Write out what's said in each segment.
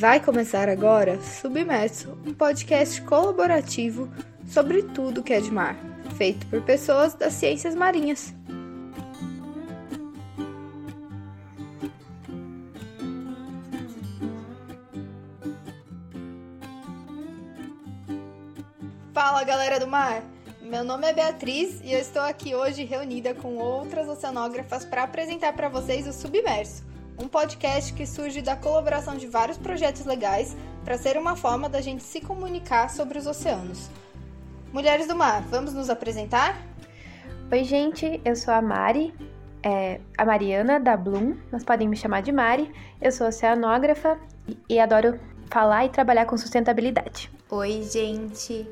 Vai começar agora Submerso, um podcast colaborativo sobre tudo que é de mar, feito por pessoas das ciências marinhas. Fala galera do mar! Meu nome é Beatriz e eu estou aqui hoje reunida com outras oceanógrafas para apresentar para vocês o Submerso um podcast que surge da colaboração de vários projetos legais para ser uma forma da gente se comunicar sobre os oceanos. Mulheres do Mar, vamos nos apresentar? Oi, gente, eu sou a Mari, é, a Mariana da Bloom, mas podem me chamar de Mari. Eu sou oceanógrafa e, e adoro falar e trabalhar com sustentabilidade. Oi, gente,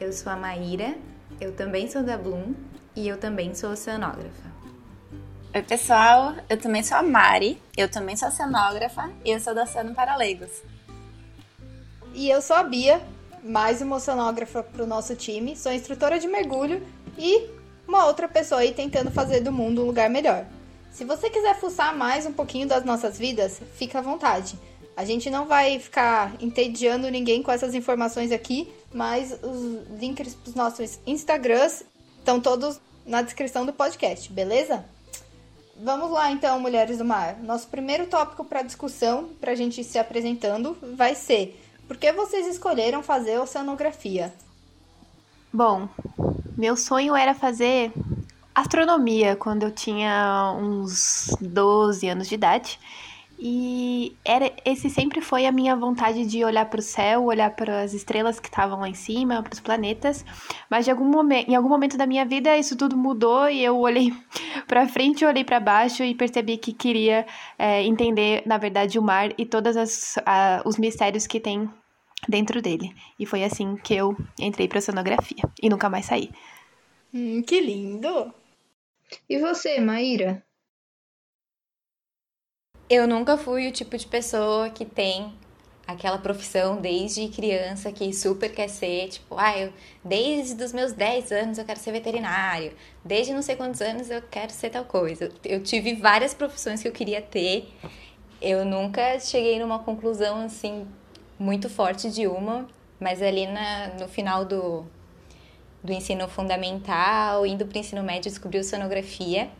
eu sou a Maíra, eu também sou da Bloom e eu também sou oceanógrafa. Oi, pessoal. Eu também sou a Mari. Eu também sou cenógrafa e eu sou da para Leigos. E eu sou a Bia, mais uma oceanógrafa para o nosso time. Sou instrutora de mergulho e uma outra pessoa aí tentando fazer do mundo um lugar melhor. Se você quiser fuçar mais um pouquinho das nossas vidas, fica à vontade. A gente não vai ficar entediando ninguém com essas informações aqui, mas os links para os nossos Instagrams estão todos na descrição do podcast, beleza? Vamos lá então, mulheres do mar. Nosso primeiro tópico para discussão, para a gente ir se apresentando, vai ser: por que vocês escolheram fazer oceanografia? Bom, meu sonho era fazer astronomia quando eu tinha uns 12 anos de idade. E era, esse sempre foi a minha vontade de olhar para o céu, olhar para as estrelas que estavam lá em cima, para os planetas. Mas de algum momento, em algum momento da minha vida isso tudo mudou e eu olhei para frente, olhei para baixo e percebi que queria é, entender, na verdade, o mar e todos os mistérios que tem dentro dele. E foi assim que eu entrei para oceanografia e nunca mais saí. Hum, que lindo! E você, Maíra? Eu nunca fui o tipo de pessoa que tem aquela profissão desde criança que super quer ser, tipo, ah, eu desde os meus 10 anos eu quero ser veterinário, desde não sei quantos anos eu quero ser tal coisa. Eu tive várias profissões que eu queria ter. Eu nunca cheguei numa conclusão assim muito forte de uma, mas ali na, no final do, do ensino fundamental, indo para o ensino médio, descobri sonografia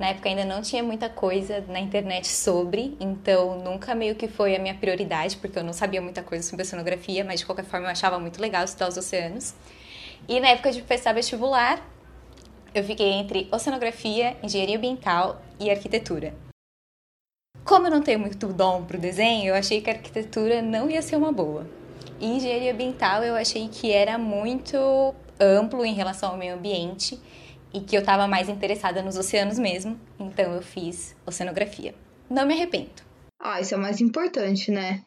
na época ainda não tinha muita coisa na internet sobre, então nunca meio que foi a minha prioridade, porque eu não sabia muita coisa sobre oceanografia, mas de qualquer forma eu achava muito legal estudar os oceanos. E na época de prestar vestibular, eu fiquei entre oceanografia, engenharia ambiental e arquitetura. Como eu não tenho muito dom para o desenho, eu achei que a arquitetura não ia ser uma boa. E engenharia ambiental eu achei que era muito amplo em relação ao meio ambiente e que eu estava mais interessada nos oceanos mesmo, então eu fiz oceanografia. Não me arrependo. Ah, isso é o mais importante, né?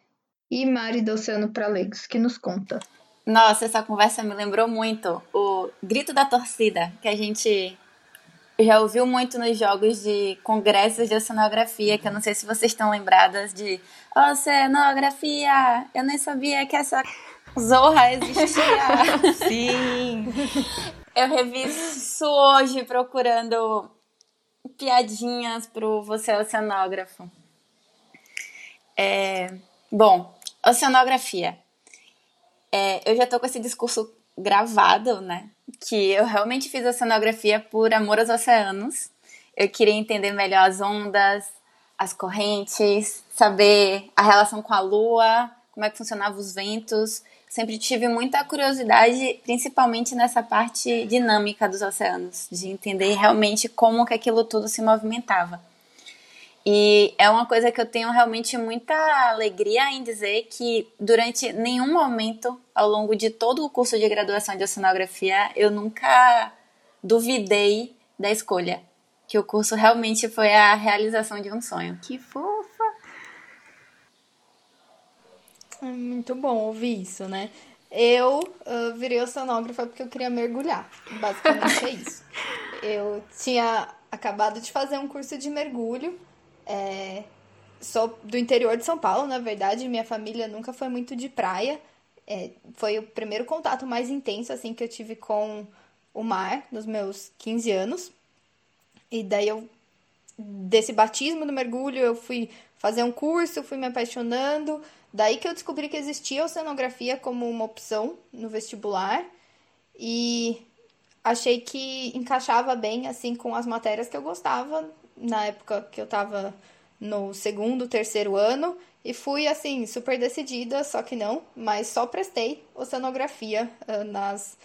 E Mari do Oceano para Leigos, que nos conta? Nossa, essa conversa me lembrou muito o grito da torcida, que a gente já ouviu muito nos jogos de congressos de oceanografia, que eu não sei se vocês estão lembradas de oceanografia, eu nem sabia que essa zorra existia. Sim! Eu revi isso hoje procurando piadinhas pro Você Oceanógrafo. É, bom, oceanografia. É, eu já tô com esse discurso gravado, né? Que eu realmente fiz oceanografia por amor aos oceanos. Eu queria entender melhor as ondas, as correntes, saber a relação com a lua, como é que funcionavam os ventos sempre tive muita curiosidade, principalmente nessa parte dinâmica dos oceanos, de entender realmente como que aquilo tudo se movimentava. E é uma coisa que eu tenho realmente muita alegria em dizer que durante nenhum momento ao longo de todo o curso de graduação de oceanografia eu nunca duvidei da escolha, que o curso realmente foi a realização de um sonho. Que fofo! É muito bom ouvir isso, né? Eu uh, virei oceanógrafa porque eu queria mergulhar. Basicamente é isso. Eu tinha acabado de fazer um curso de mergulho. É, sou do interior de São Paulo, na verdade. Minha família nunca foi muito de praia. É, foi o primeiro contato mais intenso assim que eu tive com o mar nos meus 15 anos. E daí eu desse batismo do mergulho, eu fui fazer um curso, fui me apaixonando, Daí que eu descobri que existia oceanografia como uma opção no vestibular e achei que encaixava bem assim com as matérias que eu gostava na época que eu estava no segundo, terceiro ano e fui assim super decidida, só que não, mas só prestei oceanografia uh, nas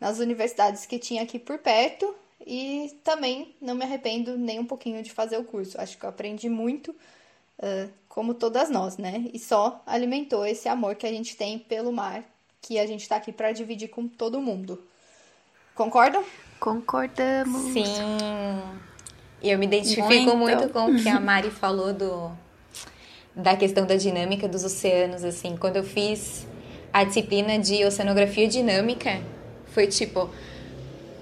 nas universidades que tinha aqui por perto e também não me arrependo nem um pouquinho de fazer o curso. Acho que eu aprendi muito, uh, como todas nós, né? E só alimentou esse amor que a gente tem pelo mar, que a gente está aqui para dividir com todo mundo. Concordam? Concordamos. Sim. E eu me identifico muito. muito com o que a Mari falou do da questão da dinâmica dos oceanos, assim. Quando eu fiz a disciplina de oceanografia dinâmica, foi tipo.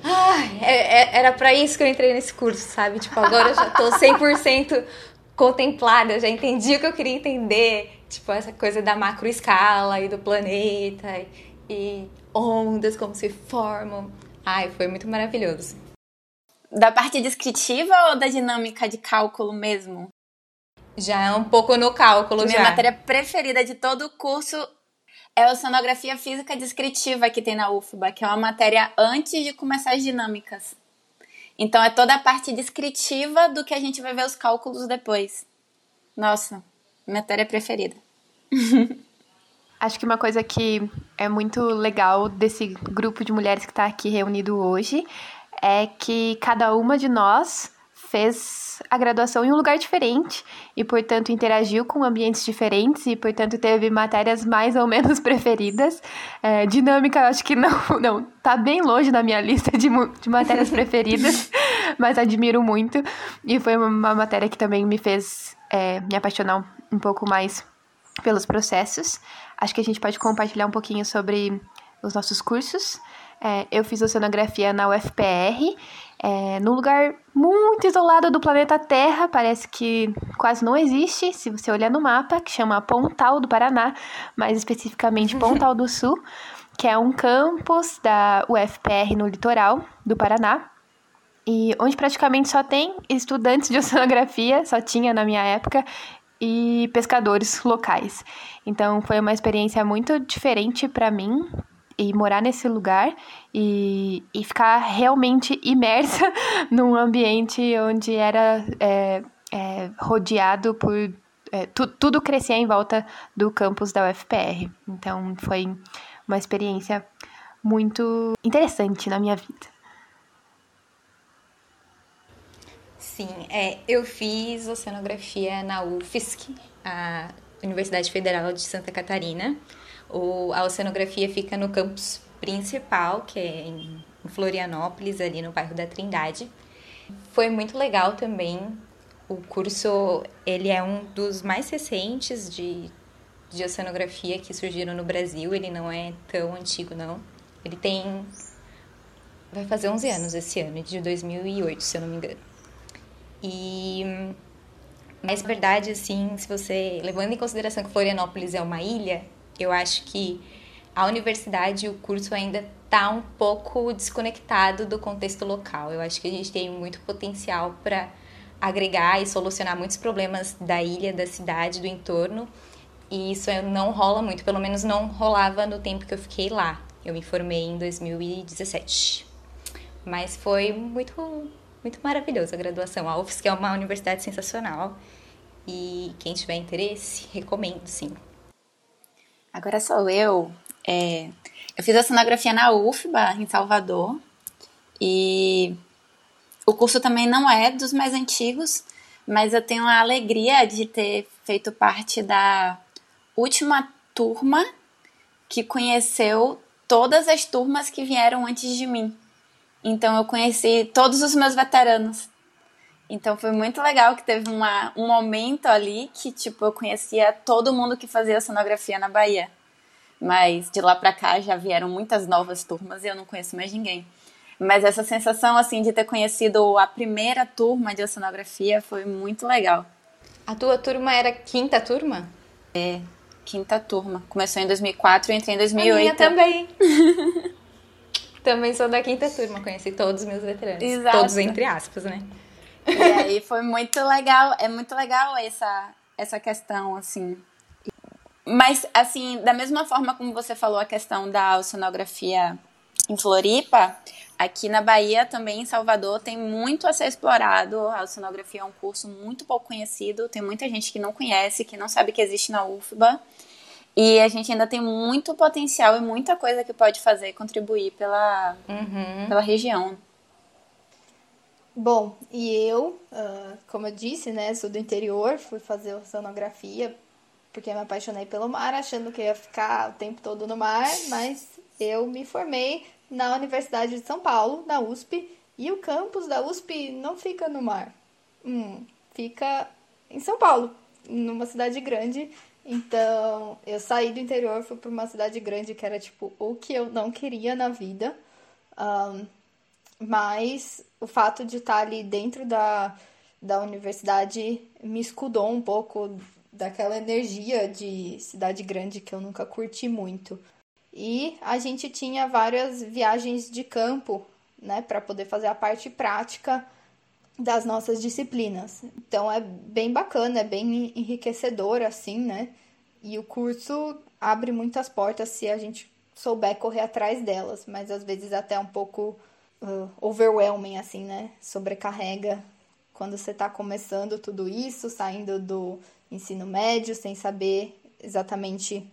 Ah, é, é, era para isso que eu entrei nesse curso, sabe? Tipo, agora eu já tô 100% contemplada, já entendi o que eu queria entender. Tipo, essa coisa da macroescala e do planeta e, e ondas, como se formam. Ai, foi muito maravilhoso. Da parte descritiva ou da dinâmica de cálculo mesmo? Já é um pouco no cálculo, que já. Minha matéria preferida de todo o curso é a oceanografia física descritiva que tem na UFBA, que é uma matéria antes de começar as dinâmicas. Então é toda a parte descritiva do que a gente vai ver os cálculos depois. Nossa, matéria preferida. Acho que uma coisa que é muito legal desse grupo de mulheres que está aqui reunido hoje é que cada uma de nós fez a graduação em um lugar diferente e, portanto, interagiu com ambientes diferentes e, portanto, teve matérias mais ou menos preferidas. É, dinâmica, acho que não, não, tá bem longe da minha lista de, de matérias preferidas, mas admiro muito e foi uma matéria que também me fez é, me apaixonar um pouco mais pelos processos. Acho que a gente pode compartilhar um pouquinho sobre os nossos cursos. É, eu fiz oceanografia na UFPR, é, num lugar muito isolado do planeta Terra, parece que quase não existe, se você olhar no mapa, que chama Pontal do Paraná, mais especificamente Pontal do Sul, que é um campus da UFPR no litoral do Paraná, e onde praticamente só tem estudantes de oceanografia, só tinha na minha época, e pescadores locais. Então foi uma experiência muito diferente para mim e morar nesse lugar e, e ficar realmente imersa num ambiente onde era é, é, rodeado por é, tu, tudo crescia em volta do campus da UFPR. Então foi uma experiência muito interessante na minha vida. Sim, é, eu fiz oceanografia na UFSC, a Universidade Federal de Santa Catarina. O, a oceanografia fica no campus principal, que é em Florianópolis, ali no bairro da Trindade. Foi muito legal também. O curso, ele é um dos mais recentes de, de oceanografia que surgiram no Brasil. Ele não é tão antigo, não. Ele tem... Vai fazer 11 anos esse ano, de 2008, se eu não me engano. E mas verdade assim, se você levando em consideração que Florianópolis é uma ilha, eu acho que a universidade, o curso ainda está um pouco desconectado do contexto local. Eu acho que a gente tem muito potencial para agregar e solucionar muitos problemas da ilha, da cidade, do entorno. E isso não rola muito, pelo menos não rolava no tempo que eu fiquei lá. Eu me formei em 2017. Mas foi muito muito maravilhoso a graduação. A UFSC é uma universidade sensacional e quem tiver interesse, recomendo, sim. Agora sou eu. É, eu fiz a cenografia na UFBA, em Salvador, e o curso também não é dos mais antigos, mas eu tenho a alegria de ter feito parte da última turma que conheceu todas as turmas que vieram antes de mim. Então eu conheci todos os meus veteranos. Então foi muito legal que teve uma, um momento ali que tipo eu conhecia todo mundo que fazia sonografia na Bahia. Mas de lá para cá já vieram muitas novas turmas e eu não conheço mais ninguém. Mas essa sensação assim de ter conhecido a primeira turma de oceanografia foi muito legal. A tua turma era quinta turma? É, quinta turma. Começou em 2004 e entrei em 2008. A minha também. Também sou da quinta turma, conheci todos os meus veteranos. Exato. Todos entre aspas, né? E aí foi muito legal, é muito legal essa, essa questão, assim. Mas, assim, da mesma forma como você falou a questão da oceanografia em Floripa, aqui na Bahia, também em Salvador, tem muito a ser explorado. A oceanografia é um curso muito pouco conhecido, tem muita gente que não conhece, que não sabe que existe na UFBA. E a gente ainda tem muito potencial e muita coisa que pode fazer e contribuir pela, uhum. pela região. Bom, e eu, uh, como eu disse, né, sou do interior, fui fazer oceanografia porque me apaixonei pelo mar, achando que ia ficar o tempo todo no mar, mas eu me formei na Universidade de São Paulo, na USP, e o campus da USP não fica no mar. Hum, fica em São Paulo, numa cidade grande. Então, eu saí do interior, fui para uma cidade grande que era tipo o que eu não queria na vida. Um, mas o fato de estar ali dentro da, da universidade me escudou um pouco daquela energia de cidade grande que eu nunca curti muito. E a gente tinha várias viagens de campo, né, para poder fazer a parte prática das nossas disciplinas. Então é bem bacana, é bem enriquecedor assim, né? E o curso abre muitas portas se a gente souber correr atrás delas, mas às vezes até um pouco uh, overwhelming assim, né? Sobrecarrega quando você está começando tudo isso, saindo do ensino médio, sem saber exatamente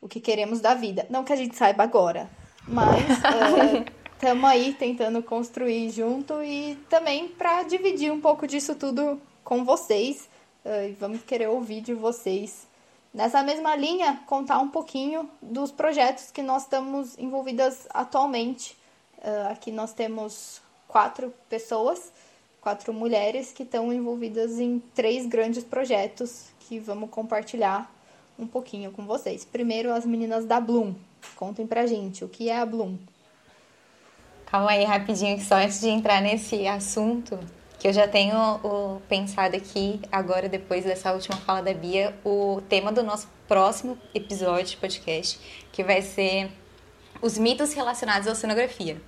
o que queremos da vida. Não que a gente saiba agora, mas estamos é, aí tentando construir junto e também para dividir um pouco disso tudo com vocês. Uh, vamos querer ouvir de vocês. Nessa mesma linha, contar um pouquinho dos projetos que nós estamos envolvidas atualmente. Uh, aqui nós temos quatro pessoas, quatro mulheres que estão envolvidas em três grandes projetos que vamos compartilhar um pouquinho com vocês. Primeiro, as meninas da Bloom. Contem pra gente o que é a Bloom. Calma aí, rapidinho, que só antes de entrar nesse assunto, que eu já tenho o, pensado aqui, agora, depois dessa última fala da Bia, o tema do nosso próximo episódio de podcast, que vai ser os mitos relacionados à oceanografia.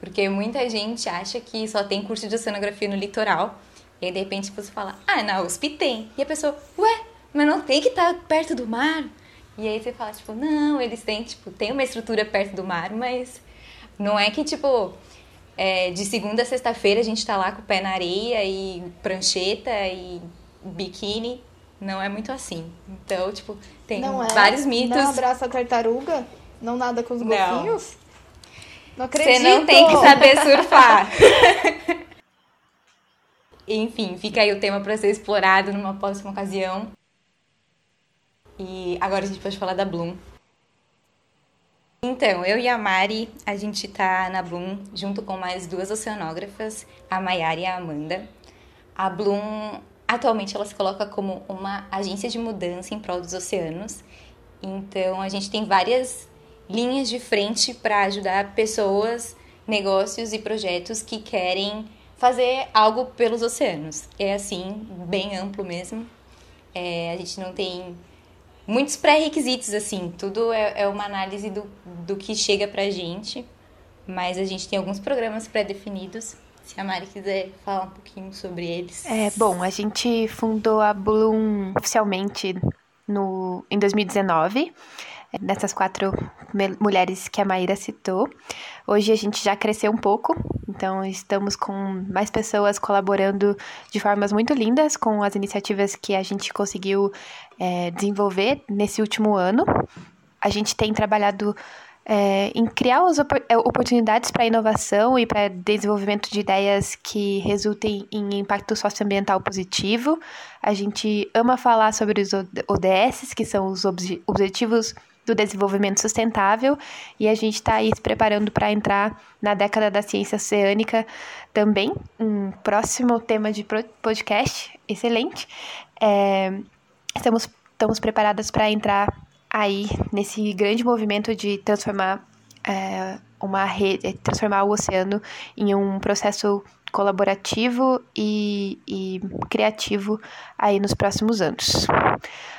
Porque muita gente acha que só tem curso de oceanografia no litoral, e aí de repente você fala, ah, na USP tem. E a pessoa, ué, mas não tem que estar tá perto do mar. E aí você fala, tipo, não, eles têm, tipo, tem uma estrutura perto do mar, mas não é que, tipo, é, de segunda a sexta-feira a gente tá lá com o pé na areia e prancheta e biquíni. Não é muito assim. Então, tipo, tem não é? vários mitos. Não abraça a tartaruga? Não nada com os golfinhos? Não acredito! Você não tem que saber surfar. Enfim, fica aí o tema para ser explorado numa próxima ocasião. E agora a gente pode falar da Bloom. Então, eu e a Mari, a gente tá na Bloom junto com mais duas oceanógrafas, a Maiara e a Amanda. A Bloom, atualmente, ela se coloca como uma agência de mudança em prol dos oceanos. Então, a gente tem várias linhas de frente para ajudar pessoas, negócios e projetos que querem fazer algo pelos oceanos. É assim, bem amplo mesmo. É, a gente não tem muitos pré-requisitos, assim, tudo é, é, uma análise do, do que chega pra gente, mas a gente tem alguns programas pré-definidos. Se a Mari quiser falar um pouquinho sobre eles. É, bom, a gente fundou a Bloom oficialmente no, em 2019 nessas quatro mulheres que a Maíra citou. Hoje a gente já cresceu um pouco, então estamos com mais pessoas colaborando de formas muito lindas com as iniciativas que a gente conseguiu é, desenvolver nesse último ano. A gente tem trabalhado é, em criar as é, oportunidades para inovação e para desenvolvimento de ideias que resultem em impacto socioambiental positivo. A gente ama falar sobre os ODS, que são os Objetivos do desenvolvimento sustentável e a gente está aí se preparando para entrar na década da ciência oceânica também. Um próximo tema de podcast excelente. É, estamos, estamos preparadas para entrar aí nesse grande movimento de transformar é, uma rede, transformar o oceano em um processo colaborativo e, e, criativo aí nos próximos anos.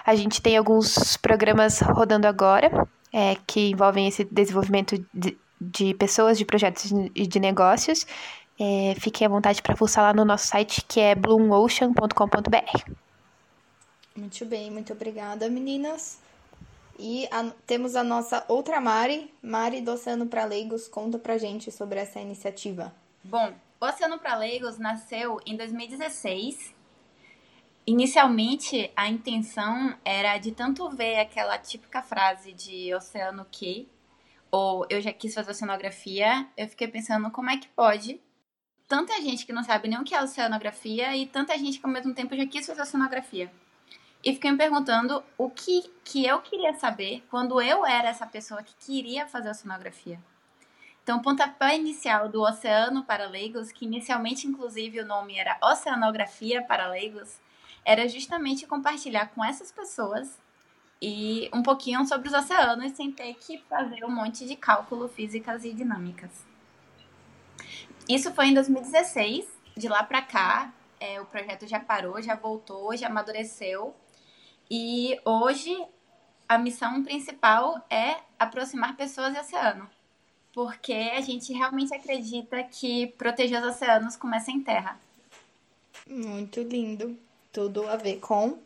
A gente tem alguns programas rodando agora é, que envolvem esse desenvolvimento de, de pessoas, de projetos e de negócios. É, fiquem à vontade para fuçar lá no nosso site que é bloomocean.com.br. Muito bem, muito obrigada, meninas. E a, temos a nossa outra Mari, Mari do Oceano para Leigos, conta pra gente sobre essa iniciativa. Bom, o Oceano para Leigos nasceu em 2016. Inicialmente, a intenção era de tanto ver aquela típica frase de oceano que, ou eu já quis fazer oceanografia, eu fiquei pensando como é que pode tanta gente que não sabe nem o que é oceanografia e tanta gente que ao mesmo tempo já quis fazer oceanografia. E fiquei me perguntando o que, que eu queria saber quando eu era essa pessoa que queria fazer oceanografia. Então, o pontapé inicial do Oceano para Leigos, que inicialmente, inclusive, o nome era Oceanografia para Leigos, era justamente compartilhar com essas pessoas e um pouquinho sobre os oceanos sem ter que fazer um monte de cálculo, físicas e dinâmicas. Isso foi em 2016. De lá para cá, é, o projeto já parou, já voltou, já amadureceu e hoje a missão principal é aproximar pessoas do oceano, porque a gente realmente acredita que proteger os oceanos começa em terra. Muito lindo. Tudo a ver com uh,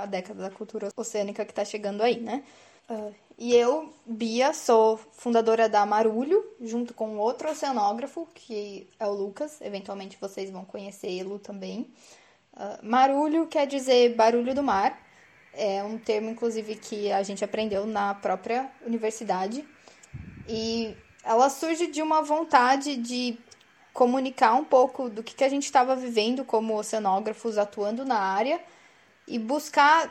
a década da cultura oceânica que está chegando aí, né? Uh, e eu, Bia, sou fundadora da Marulho, junto com outro oceanógrafo, que é o Lucas. Eventualmente vocês vão conhecê-lo também. Uh, marulho quer dizer barulho do mar. É um termo, inclusive, que a gente aprendeu na própria universidade. E ela surge de uma vontade de comunicar um pouco do que, que a gente estava vivendo como oceanógrafos atuando na área e buscar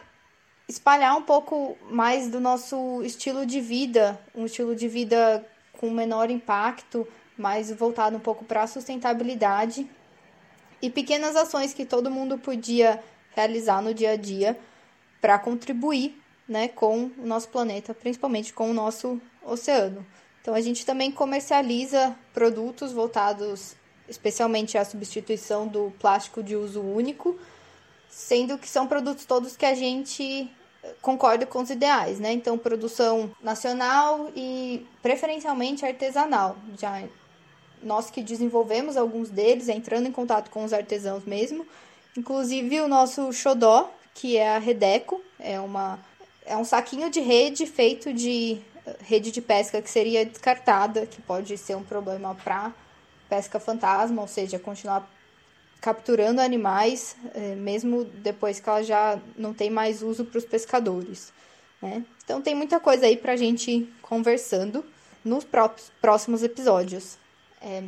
espalhar um pouco mais do nosso estilo de vida, um estilo de vida com menor impacto, mais voltado um pouco para a sustentabilidade e pequenas ações que todo mundo podia realizar no dia a dia para contribuir né, com o nosso planeta, principalmente com o nosso oceano. Então, a gente também comercializa produtos voltados especialmente à substituição do plástico de uso único, sendo que são produtos todos que a gente concorda com os ideais, né? Então, produção nacional e preferencialmente artesanal. Já nós que desenvolvemos alguns deles, entrando em contato com os artesãos mesmo, inclusive o nosso xodó, que é a Redeco, é uma é um saquinho de rede feito de eh, rede de pesca que seria descartada, que pode ser um problema para pesca fantasma, ou seja, continuar capturando animais, é, mesmo depois que ela já não tem mais uso para os pescadores. Né? Então tem muita coisa aí para a gente ir conversando nos próximos episódios. É,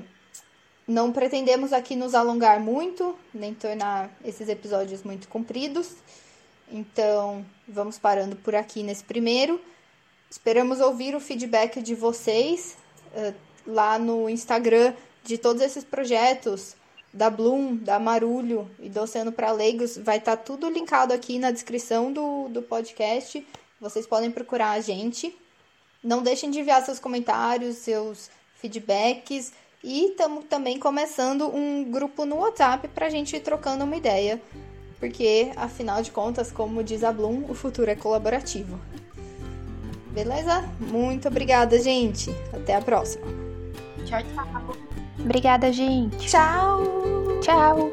não pretendemos aqui nos alongar muito, nem tornar esses episódios muito compridos. Então, vamos parando por aqui nesse primeiro. Esperamos ouvir o feedback de vocês uh, lá no Instagram de todos esses projetos da Bloom, da Marulho e do Oceano para Leigos. Vai estar tá tudo linkado aqui na descrição do, do podcast. Vocês podem procurar a gente. Não deixem de enviar seus comentários, seus feedbacks. E estamos também começando um grupo no WhatsApp para a gente ir trocando uma ideia porque afinal de contas, como diz a Bloom, o futuro é colaborativo. Beleza? Muito obrigada, gente. Até a próxima. Tchau, tchau. Obrigada, gente. Tchau. Tchau.